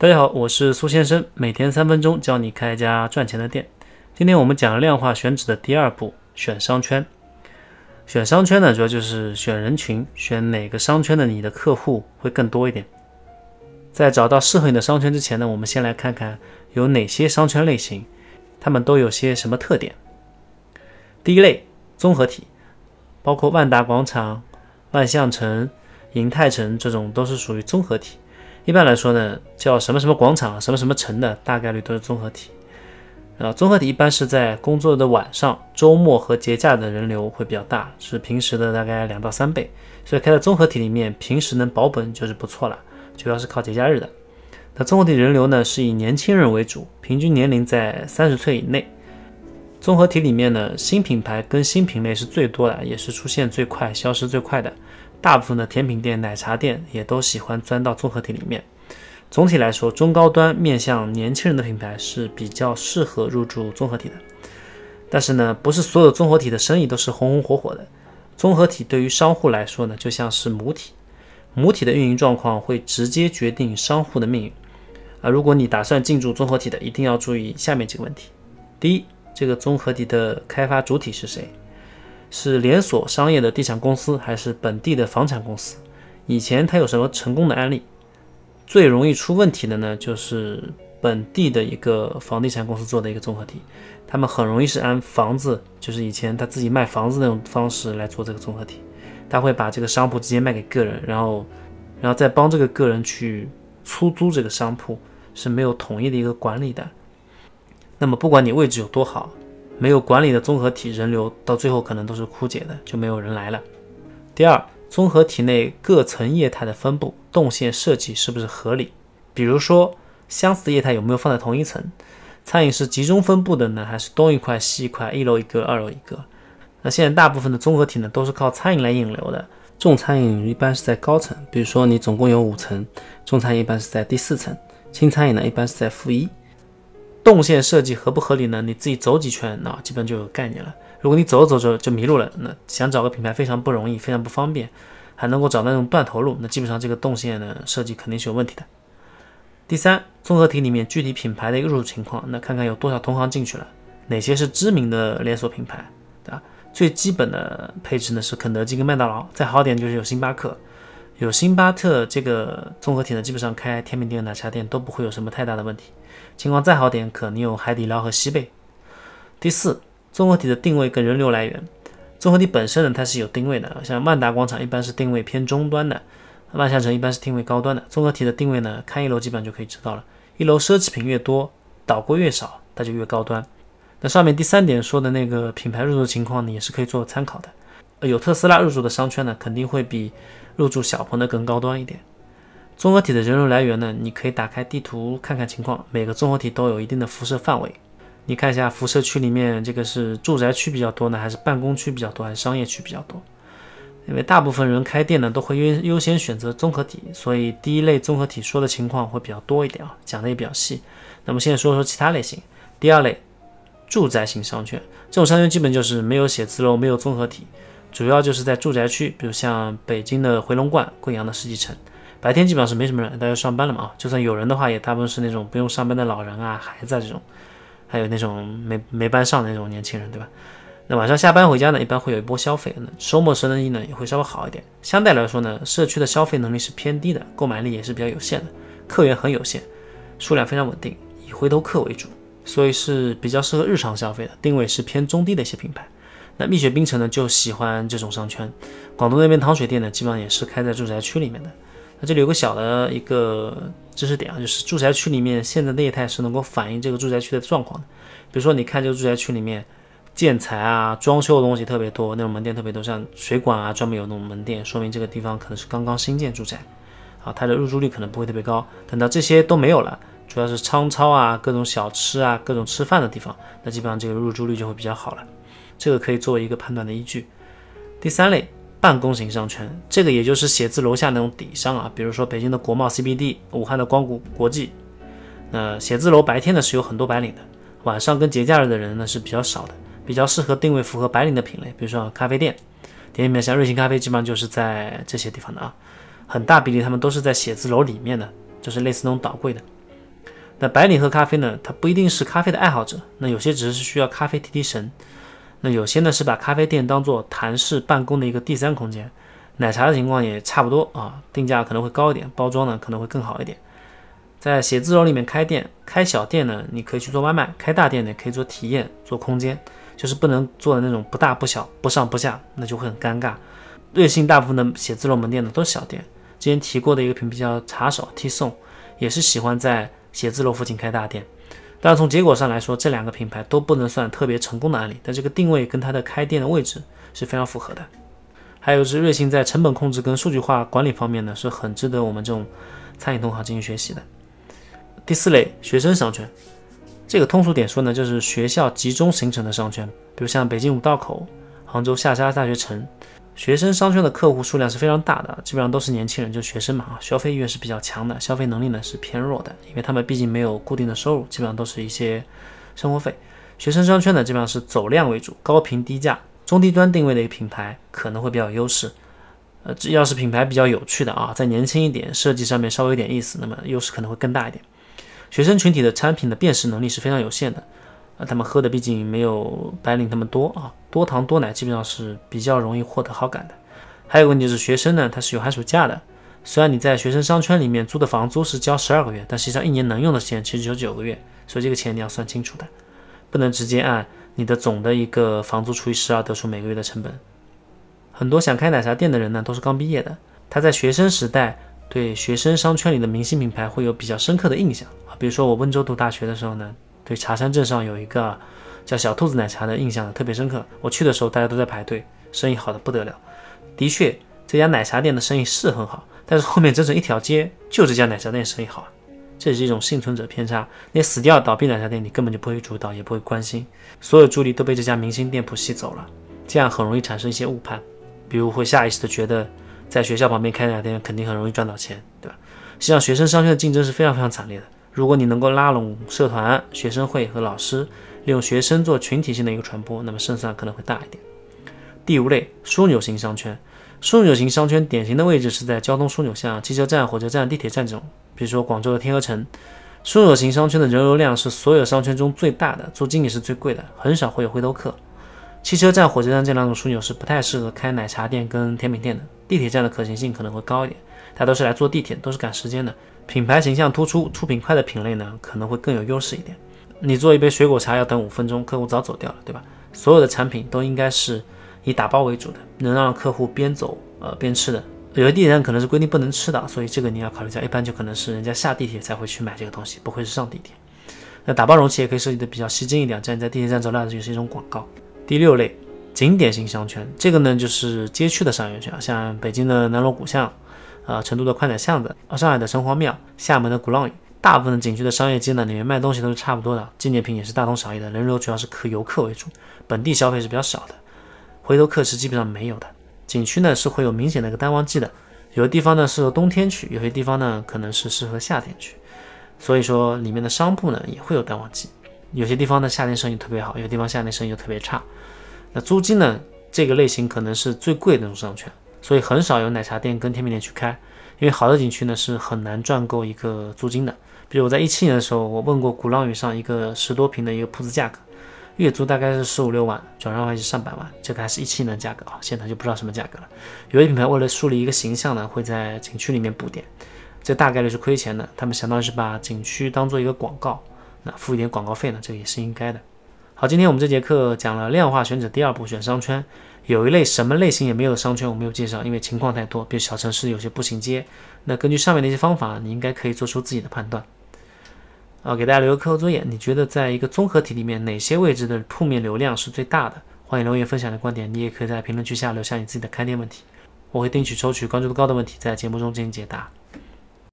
大家好，我是苏先生，每天三分钟教你开一家赚钱的店。今天我们讲量化选址的第二步，选商圈。选商圈呢，主要就是选人群，选哪个商圈的你的客户会更多一点。在找到适合你的商圈之前呢，我们先来看看有哪些商圈类型，它们都有些什么特点。第一类，综合体，包括万达广场、万象城、银泰城这种都是属于综合体。一般来说呢，叫什么什么广场、什么什么城的，大概率都是综合体。啊，综合体一般是在工作的晚上、周末和节假日的人流会比较大，是平时的大概两到三倍。所以开在综合体里面，平时能保本就是不错了，主要是靠节假日的。那综合体人流呢，是以年轻人为主，平均年龄在三十岁以内。综合体里面呢，新品牌跟新品类是最多的，也是出现最快、消失最快的。大部分的甜品店、奶茶店也都喜欢钻到综合体里面。总体来说，中高端面向年轻人的品牌是比较适合入驻综合体的。但是呢，不是所有综合体的生意都是红红火火的。综合体对于商户来说呢，就像是母体，母体的运营状况会直接决定商户的命运。啊，如果你打算进驻综合体的，一定要注意下面几个问题：第一，这个综合体的开发主体是谁？是连锁商业的地产公司还是本地的房产公司？以前它有什么成功的案例？最容易出问题的呢，就是本地的一个房地产公司做的一个综合体，他们很容易是按房子，就是以前他自己卖房子那种方式来做这个综合体，他会把这个商铺直接卖给个人，然后，然后再帮这个个人去出租这个商铺，是没有统一的一个管理的。那么不管你位置有多好。没有管理的综合体人流到最后可能都是枯竭的，就没有人来了。第二，综合体内各层业态的分布动线设计是不是合理？比如说，相似的业态有没有放在同一层？餐饮是集中分布的呢，还是东一块西一块，一楼一个，二楼一个？那现在大部分的综合体呢，都是靠餐饮来引流的。重餐饮一般是在高层，比如说你总共有五层，重餐饮一般是在第四层，轻餐饮呢一般是在负一。动线设计合不合理呢？你自己走几圈，那基本就有概念了。如果你走着走着就迷路了，那想找个品牌非常不容易，非常不方便，还能够找那种断头路，那基本上这个动线呢设计肯定是有问题的。第三，综合体里面具体品牌的一个入驻情况，那看看有多少同行进去了，哪些是知名的连锁品牌，对吧？最基本的配置呢是肯德基跟麦当劳，再好点就是有星巴克。有星巴克这个综合体呢，基本上开甜品店、奶茶店都不会有什么太大的问题。情况再好点，可能有海底捞和西贝。第四，综合体的定位跟人流来源。综合体本身呢，它是有定位的，像万达广场一般是定位偏中端的，万象城一般是定位高端的。综合体的定位呢，看一楼基本上就可以知道了。一楼奢侈品越多，导购越少，它就越高端。那上面第三点说的那个品牌入驻情况呢，也是可以做参考的。有特斯拉入驻的商圈呢，肯定会比入驻小鹏的更高端一点。综合体的人流来源呢，你可以打开地图看看情况。每个综合体都有一定的辐射范围，你看一下辐射区里面这个是住宅区比较多呢，还是办公区比较多，还是商业区比较多？因为大部分人开店呢都会优优先选择综合体，所以第一类综合体说的情况会比较多一点啊，讲的也比较细。那么现在说说其他类型，第二类住宅型商圈，这种商圈基本就是没有写字楼，没有综合体。主要就是在住宅区，比如像北京的回龙观、贵阳的世纪城，白天基本上是没什么人，大家上班了嘛啊，就算有人的话，也大部分是那种不用上班的老人啊、孩子啊这种，还有那种没没班上的那种年轻人，对吧？那晚上下班回家呢，一般会有一波消费，那周末生意呢也会稍微好一点。相对来说呢，社区的消费能力是偏低的，购买力也是比较有限的，客源很有限，数量非常稳定，以回头客为主，所以是比较适合日常消费的，定位是偏中低的一些品牌。那蜜雪冰城呢就喜欢这种商圈，广东那边糖水店呢基本上也是开在住宅区里面的。那这里有个小的一个知识点啊，就是住宅区里面现在的业态是能够反映这个住宅区的状况的。比如说你看这个住宅区里面建材啊、装修的东西特别多，那种门店特别多，像水管啊专门有那种门店，说明这个地方可能是刚刚新建住宅，啊，它的入住率可能不会特别高。等到这些都没有了，主要是仓超啊、各种小吃啊、各种吃饭的地方，那基本上这个入住率就会比较好了。这个可以作为一个判断的依据。第三类办公型商圈，这个也就是写字楼下那种底商啊，比如说北京的国贸 CBD、武汉的光谷国际。那写字楼白天呢是有很多白领的，晚上跟节假日的人呢是比较少的，比较适合定位符合白领的品类，比如说咖啡店，店里面像瑞幸咖啡，基本上就是在这些地方的啊，很大比例他们都是在写字楼里面的，就是类似那种岛柜的。那白领喝咖啡呢，他不一定是咖啡的爱好者，那有些只是需要咖啡提提神，那有些呢是把咖啡店当做谈事办公的一个第三空间。奶茶的情况也差不多啊，定价可能会高一点，包装呢可能会更好一点。在写字楼里面开店，开小店呢，你可以去做外卖；开大店呢，可以做体验、做空间，就是不能做的那种不大不小、不上不下，那就会很尴尬。瑞幸大部分的写字楼门店呢都是小店，之前提过的一个品牌叫茶手 T 送，也是喜欢在写字楼附近开大店。但从结果上来说，这两个品牌都不能算特别成功的案例，但这个定位跟它的开店的位置是非常符合的。还有是瑞幸在成本控制跟数据化管理方面呢，是很值得我们这种餐饮同行进行学习的。第四类学生商圈，这个通俗点说呢，就是学校集中形成的商圈，比如像北京五道口、杭州下沙大学城，学生商圈的客户数量是非常大的，基本上都是年轻人，就学生嘛啊，消费意愿是比较强的，消费能力呢是偏弱的，因为他们毕竟没有固定的收入，基本上都是一些生活费。学生商圈呢，基本上是走量为主，高频低价。中低端定位的一个品牌可能会比较有优势，呃，只要是品牌比较有趣的啊，再年轻一点，设计上面稍微有点意思，那么优势可能会更大一点。学生群体的产品的辨识能力是非常有限的，他们喝的毕竟没有白领他们多啊，多糖多奶基本上是比较容易获得好感的。还有个问题是，学生呢他是有寒暑假的，虽然你在学生商圈里面租的房租是交十二个月，但实际上一年能用的时间其实只有九个月，所以这个钱你要算清楚的，不能直接按。你的总的一个房租除以十二，得出每个月的成本。很多想开奶茶店的人呢，都是刚毕业的。他在学生时代对学生商圈里的明星品牌会有比较深刻的印象啊。比如说我温州读大学的时候呢，对茶山镇上有一个叫小兔子奶茶的印象特别深刻。我去的时候大家都在排队，生意好的不得了。的确，这家奶茶店的生意是很好，但是后面整整一条街就这家奶茶店生意好。这是一种幸存者偏差。那死掉倒闭奶茶店，你根本就不会主导，也不会关心，所有注意力都被这家明星店铺吸走了，这样很容易产生一些误判，比如会下意识的觉得在学校旁边开奶茶店肯定很容易赚到钱，对吧？实际上，学生商圈的竞争是非常非常惨烈的。如果你能够拉拢社团、学生会和老师，利用学生做群体性的一个传播，那么胜算可能会大一点。第五类枢纽型商圈，枢纽型商圈典型的位置是在交通枢纽，像汽车站、火车站、地铁站这种。比如说广州的天河城，枢纽型商圈的人流量是所有商圈中最大的，租金也是最贵的，很少会有回头客。汽车站、火车站这两种枢纽是不太适合开奶茶店跟甜品店的。地铁站的可行性可能会高一点，它都是来坐地铁，都是赶时间的。品牌形象突出、出品快的品类呢，可能会更有优势一点。你做一杯水果茶要等五分钟，客户早走掉了，对吧？所有的产品都应该是以打包为主的，能让客户边走呃边吃的。有的地铁站可能是规定不能吃的，所以这个你要考虑一下。一般就可能是人家下地铁才会去买这个东西，不会是上地铁。那打包容器也可以设计的比较吸睛一点，这样你在地铁站走来走去是一种广告。第六类景点型商圈，这个呢就是街区的商业圈，像北京的南锣鼓巷，啊，成都的宽窄巷子，上海的城隍庙，厦门的鼓浪屿，大部分景区的商业街呢里面卖东西都是差不多的，纪念品也是大同小异的，人流主要是客游客为主，本地消费是比较少的，回头客是基本上没有的。景区呢是会有明显的一个淡旺季的，有的地方呢适合冬天去，有些地方呢可能是适合夏天去，所以说里面的商铺呢也会有淡旺季，有些地方呢夏天生意特别好，有些地方夏天生意就特别差。那租金呢这个类型可能是最贵的那种商圈，所以很少有奶茶店跟甜品店去开，因为好的景区呢是很难赚够一个租金的。比如我在一七年的时候，我问过鼓浪屿上一个十多平的一个铺子价格。月租大概是十五六万，转让还是上百万，这个还是一七年的价格啊，现在就不知道什么价格了。有些品牌为了树立一个形象呢，会在景区里面补点，这大概率是亏钱的。他们相当于是把景区当做一个广告，那付一点广告费呢，这个也是应该的。好，今天我们这节课讲了量化选址第二步，选商圈。有一类什么类型也没有的商圈我没有介绍，因为情况太多，比如小城市有些步行街。那根据上面的一些方法，你应该可以做出自己的判断。啊，给大家留个课后作业，你觉得在一个综合体里面，哪些位置的铺面流量是最大的？欢迎留言分享你的观点，你也可以在评论区下留下你自己的开店问题，我会定期抽取关注度高的问题，在节目中进行解答。